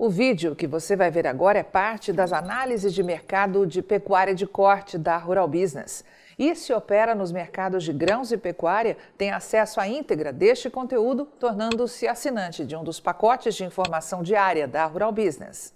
O vídeo que você vai ver agora é parte das análises de mercado de pecuária de corte da Rural Business. E se opera nos mercados de grãos e pecuária, tem acesso à íntegra deste conteúdo, tornando-se assinante de um dos pacotes de informação diária da Rural Business.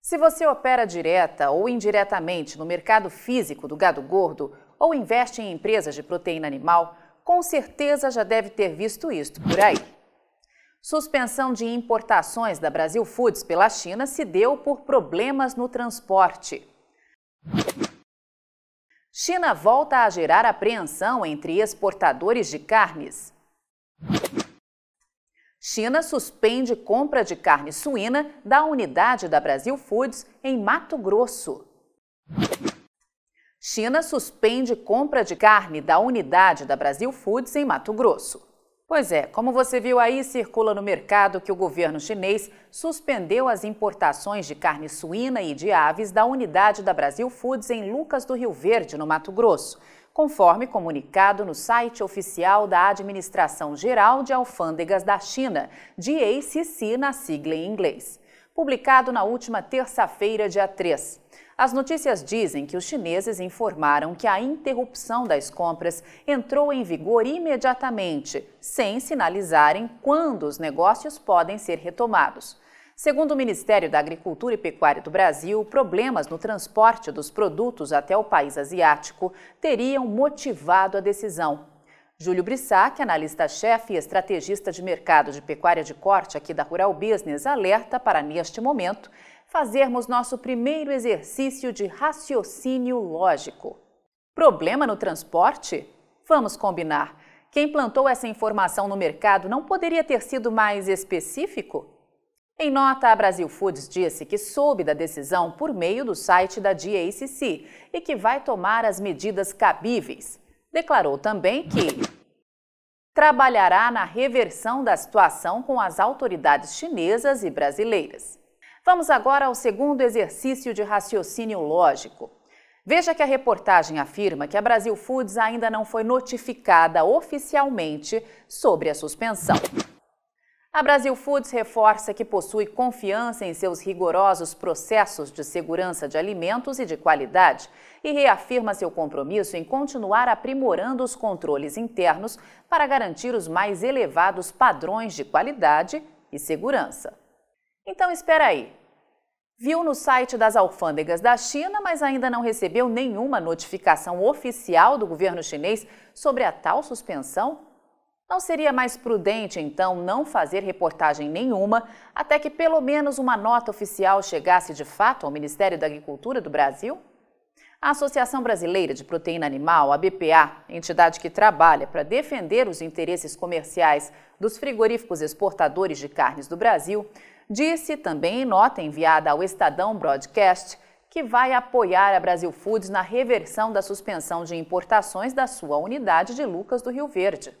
Se você opera direta ou indiretamente no mercado físico do gado gordo ou investe em empresas de proteína animal, com certeza já deve ter visto isto por aí. Suspensão de importações da Brasil Foods pela China se deu por problemas no transporte. China volta a gerar apreensão entre exportadores de carnes. China suspende compra de carne suína da unidade da Brasil Foods em Mato Grosso. China suspende compra de carne da unidade da Brasil Foods em Mato Grosso. Pois é, como você viu aí, circula no mercado que o governo chinês suspendeu as importações de carne suína e de aves da unidade da Brasil Foods em Lucas do Rio Verde, no Mato Grosso, conforme comunicado no site oficial da Administração Geral de Alfândegas da China, DACC na sigla em inglês, publicado na última terça-feira, dia 3. As notícias dizem que os chineses informaram que a interrupção das compras entrou em vigor imediatamente, sem sinalizarem quando os negócios podem ser retomados. Segundo o Ministério da Agricultura e Pecuária do Brasil, problemas no transporte dos produtos até o país asiático teriam motivado a decisão. Júlio Brissac, analista-chefe e estrategista de mercado de pecuária de corte aqui da Rural Business, alerta para, neste momento, fazermos nosso primeiro exercício de raciocínio lógico. Problema no transporte? Vamos combinar. Quem plantou essa informação no mercado não poderia ter sido mais específico? Em nota, a Brasil Foods disse que soube da decisão por meio do site da DACC e que vai tomar as medidas cabíveis. Declarou também que trabalhará na reversão da situação com as autoridades chinesas e brasileiras. Vamos agora ao segundo exercício de raciocínio lógico. Veja que a reportagem afirma que a Brasil Foods ainda não foi notificada oficialmente sobre a suspensão. A Brasil Foods reforça que possui confiança em seus rigorosos processos de segurança de alimentos e de qualidade e reafirma seu compromisso em continuar aprimorando os controles internos para garantir os mais elevados padrões de qualidade e segurança. Então espera aí. Viu no site das alfândegas da China, mas ainda não recebeu nenhuma notificação oficial do governo chinês sobre a tal suspensão? Não seria mais prudente, então, não fazer reportagem nenhuma até que pelo menos uma nota oficial chegasse de fato ao Ministério da Agricultura do Brasil? A Associação Brasileira de Proteína Animal, a BPA, entidade que trabalha para defender os interesses comerciais dos frigoríficos exportadores de carnes do Brasil, disse também em nota enviada ao Estadão Broadcast que vai apoiar a Brasil Foods na reversão da suspensão de importações da sua unidade de Lucas do Rio Verde.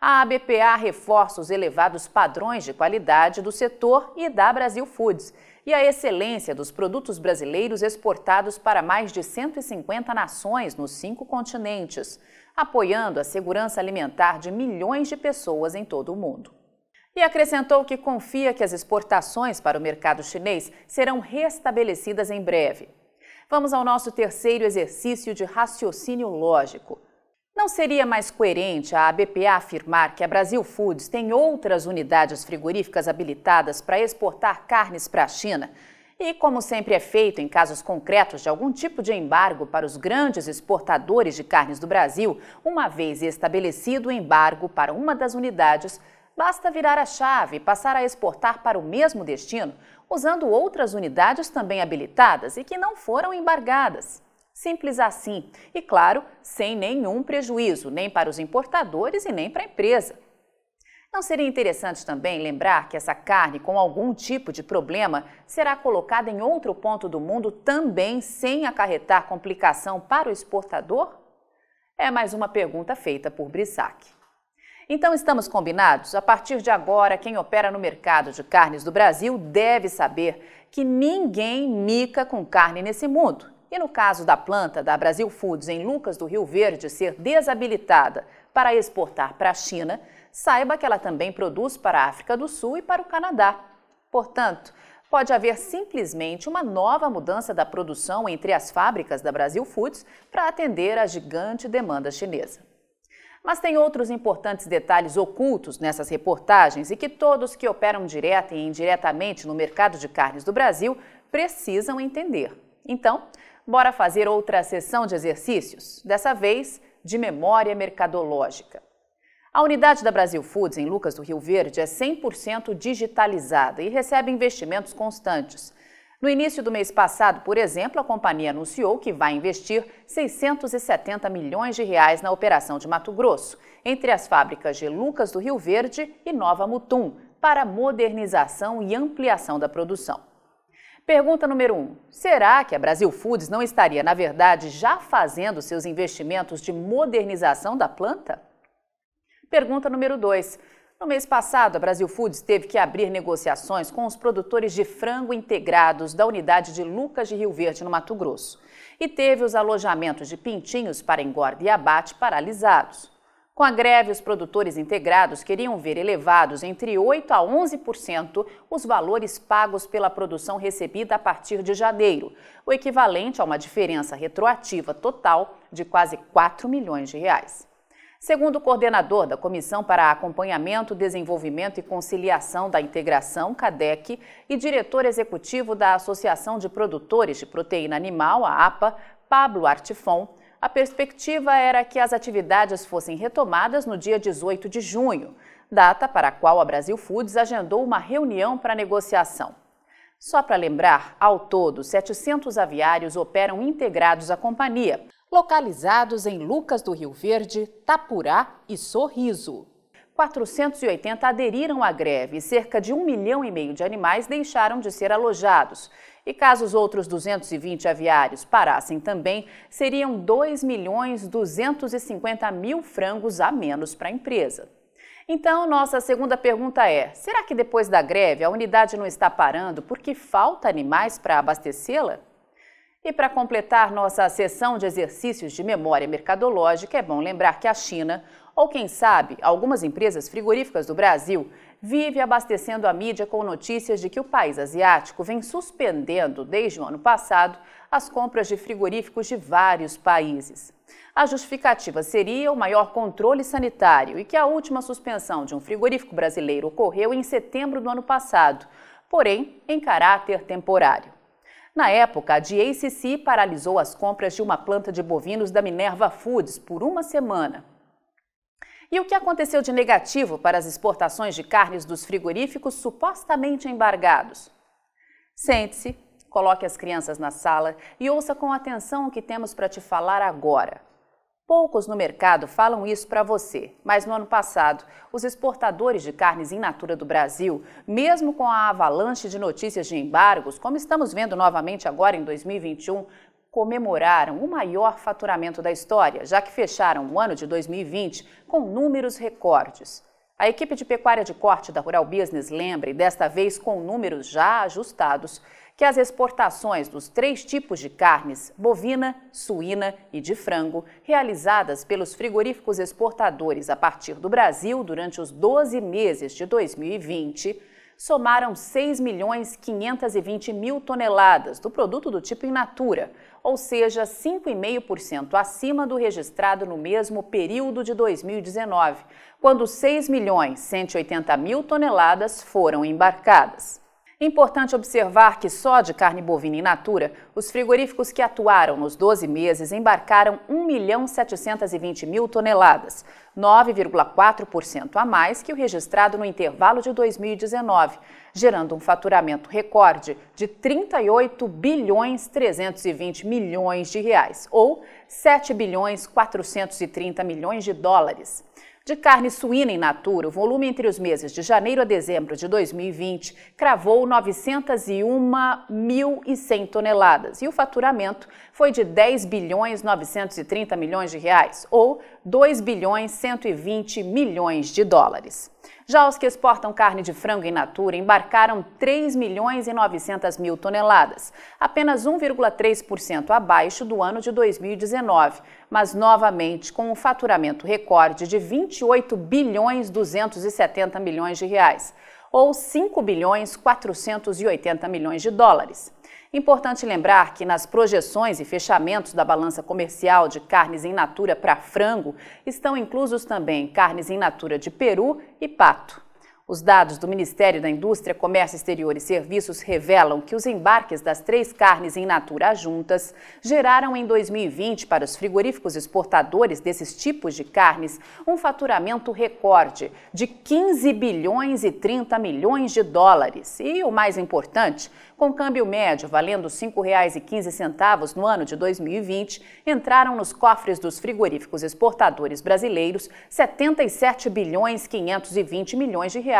A ABPA reforça os elevados padrões de qualidade do setor e da Brasil Foods e a excelência dos produtos brasileiros exportados para mais de 150 nações nos cinco continentes, apoiando a segurança alimentar de milhões de pessoas em todo o mundo e acrescentou que confia que as exportações para o mercado chinês serão restabelecidas em breve. Vamos ao nosso terceiro exercício de raciocínio lógico. Não seria mais coerente a ABPA afirmar que a Brasil Foods tem outras unidades frigoríficas habilitadas para exportar carnes para a China? E, como sempre é feito em casos concretos de algum tipo de embargo para os grandes exportadores de carnes do Brasil, uma vez estabelecido o embargo para uma das unidades, basta virar a chave e passar a exportar para o mesmo destino, usando outras unidades também habilitadas e que não foram embargadas. Simples assim. E, claro, sem nenhum prejuízo, nem para os importadores e nem para a empresa. Não seria interessante também lembrar que essa carne com algum tipo de problema será colocada em outro ponto do mundo também sem acarretar complicação para o exportador? É mais uma pergunta feita por Brissac. Então estamos combinados? A partir de agora, quem opera no mercado de carnes do Brasil deve saber que ninguém mica com carne nesse mundo. E no caso da planta da Brasil Foods em Lucas do Rio Verde ser desabilitada para exportar para a China, saiba que ela também produz para a África do Sul e para o Canadá. Portanto, pode haver simplesmente uma nova mudança da produção entre as fábricas da Brasil Foods para atender à gigante demanda chinesa. Mas tem outros importantes detalhes ocultos nessas reportagens e que todos que operam direta e indiretamente no mercado de carnes do Brasil precisam entender. Então, bora fazer outra sessão de exercícios, dessa vez de memória mercadológica. A unidade da Brasil Foods em Lucas do Rio Verde é 100% digitalizada e recebe investimentos constantes. No início do mês passado, por exemplo, a companhia anunciou que vai investir 670 milhões de reais na operação de Mato Grosso, entre as fábricas de Lucas do Rio Verde e Nova Mutum, para modernização e ampliação da produção. Pergunta número 1. Um, será que a Brasil Foods não estaria, na verdade, já fazendo seus investimentos de modernização da planta? Pergunta número 2. No mês passado, a Brasil Foods teve que abrir negociações com os produtores de frango integrados da unidade de Lucas de Rio Verde, no Mato Grosso, e teve os alojamentos de pintinhos para engorda e abate paralisados. Com a greve, os produtores integrados queriam ver elevados entre 8% a 11% os valores pagos pela produção recebida a partir de janeiro, o equivalente a uma diferença retroativa total de quase 4 milhões de reais. Segundo o coordenador da Comissão para Acompanhamento, Desenvolvimento e Conciliação da Integração, CADEC, e diretor executivo da Associação de Produtores de Proteína Animal, a APA, Pablo Artifon, a perspectiva era que as atividades fossem retomadas no dia 18 de junho, data para a qual a Brasil Foods agendou uma reunião para negociação. Só para lembrar, ao todo, 700 aviários operam integrados à companhia, localizados em Lucas do Rio Verde, Tapurá e Sorriso. 480 aderiram à greve e cerca de um milhão e meio de animais deixaram de ser alojados. E caso os outros 220 aviários parassem também, seriam 2 milhões 250 mil frangos a menos para a empresa. Então, nossa segunda pergunta é: será que depois da greve a unidade não está parando porque falta animais para abastecê-la? E para completar nossa sessão de exercícios de memória mercadológica, é bom lembrar que a China, ou quem sabe, algumas empresas frigoríficas do Brasil, vive abastecendo a mídia com notícias de que o país asiático vem suspendendo, desde o ano passado, as compras de frigoríficos de vários países. A justificativa seria o maior controle sanitário e que a última suspensão de um frigorífico brasileiro ocorreu em setembro do ano passado, porém em caráter temporário. Na época, a DACC paralisou as compras de uma planta de bovinos da Minerva Foods por uma semana. E o que aconteceu de negativo para as exportações de carnes dos frigoríficos supostamente embargados? Sente-se, coloque as crianças na sala e ouça com atenção o que temos para te falar agora. Poucos no mercado falam isso para você, mas no ano passado, os exportadores de carnes in natura do Brasil, mesmo com a avalanche de notícias de embargos, como estamos vendo novamente agora em 2021, comemoraram o maior faturamento da história, já que fecharam o ano de 2020 com números recordes. A equipe de pecuária de corte da Rural Business lembra, e desta vez com números já ajustados, que as exportações dos três tipos de carnes, bovina, suína e de frango, realizadas pelos frigoríficos exportadores a partir do Brasil durante os 12 meses de 2020, somaram 6 milhões 520 mil toneladas do produto do tipo in natura, ou seja, 5,5% acima do registrado no mesmo período de 2019, quando 6 milhões 180 mil toneladas foram embarcadas. Importante observar que só de carne bovina in natura, os frigoríficos que atuaram nos 12 meses embarcaram 1 milhão 720 mil toneladas, 9,4% a mais que o registrado no intervalo de 2019, gerando um faturamento recorde de 38 bilhões 320 milhões de reais, ou 7 bilhões 430 milhões de dólares. De carne suína in natura, o volume entre os meses de janeiro a dezembro de 2020 cravou 901.100 toneladas e o faturamento foi de 10 bilhões 930 milhões de reais, ou 2 bilhões 120 milhões de dólares. Já os que exportam carne de frango in natura embarcaram 3 milhões e 900 mil toneladas, apenas 1,3% abaixo do ano de 2019, mas novamente com um faturamento recorde de 28 bilhões 270 milhões de reais, ou 5 bilhões 480 milhões de dólares. Importante lembrar que nas projeções e fechamentos da balança comercial de carnes em natura para frango estão inclusos também carnes em natura de peru e pato. Os dados do Ministério da Indústria, Comércio Exterior e Serviços revelam que os embarques das três carnes em natura juntas geraram em 2020 para os frigoríficos exportadores desses tipos de carnes um faturamento recorde de 15 bilhões e 30 milhões de dólares. E o mais importante, com câmbio médio valendo R$ 5,15 no ano de 2020, entraram nos cofres dos frigoríficos exportadores brasileiros 77 bilhões 520 milhões de reais,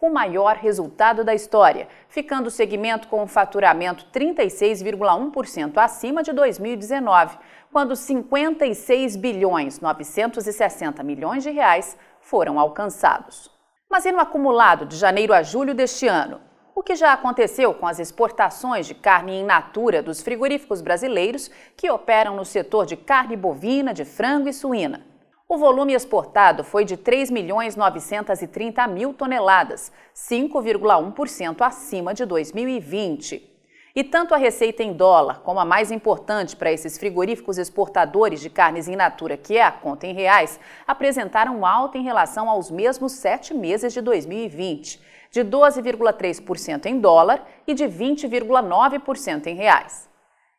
o maior resultado da história, ficando o segmento com um faturamento 36,1% acima de 2019, quando 56 bilhões 960 milhões de reais foram alcançados. Mas e no acumulado de janeiro a julho deste ano? o que já aconteceu com as exportações de carne in natura dos frigoríficos brasileiros que operam no setor de carne bovina, de frango e suína. O volume exportado foi de 3 milhões 930 mil toneladas, 5,1% acima de 2020. E tanto a receita em dólar como a mais importante para esses frigoríficos exportadores de carnes in natura, que é a conta em reais, apresentaram alta em relação aos mesmos sete meses de 2020 de 12,3% em dólar e de 20,9% em reais.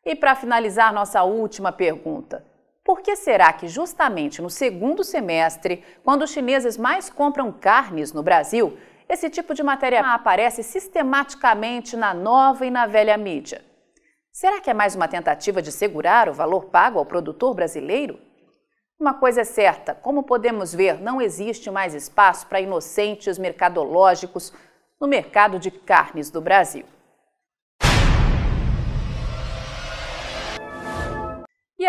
E para finalizar nossa última pergunta, por que será que justamente no segundo semestre, quando os chineses mais compram carnes no Brasil, esse tipo de matéria aparece sistematicamente na nova e na velha mídia? Será que é mais uma tentativa de segurar o valor pago ao produtor brasileiro? Uma coisa é certa, como podemos ver, não existe mais espaço para inocentes mercadológicos no mercado de carnes do Brasil.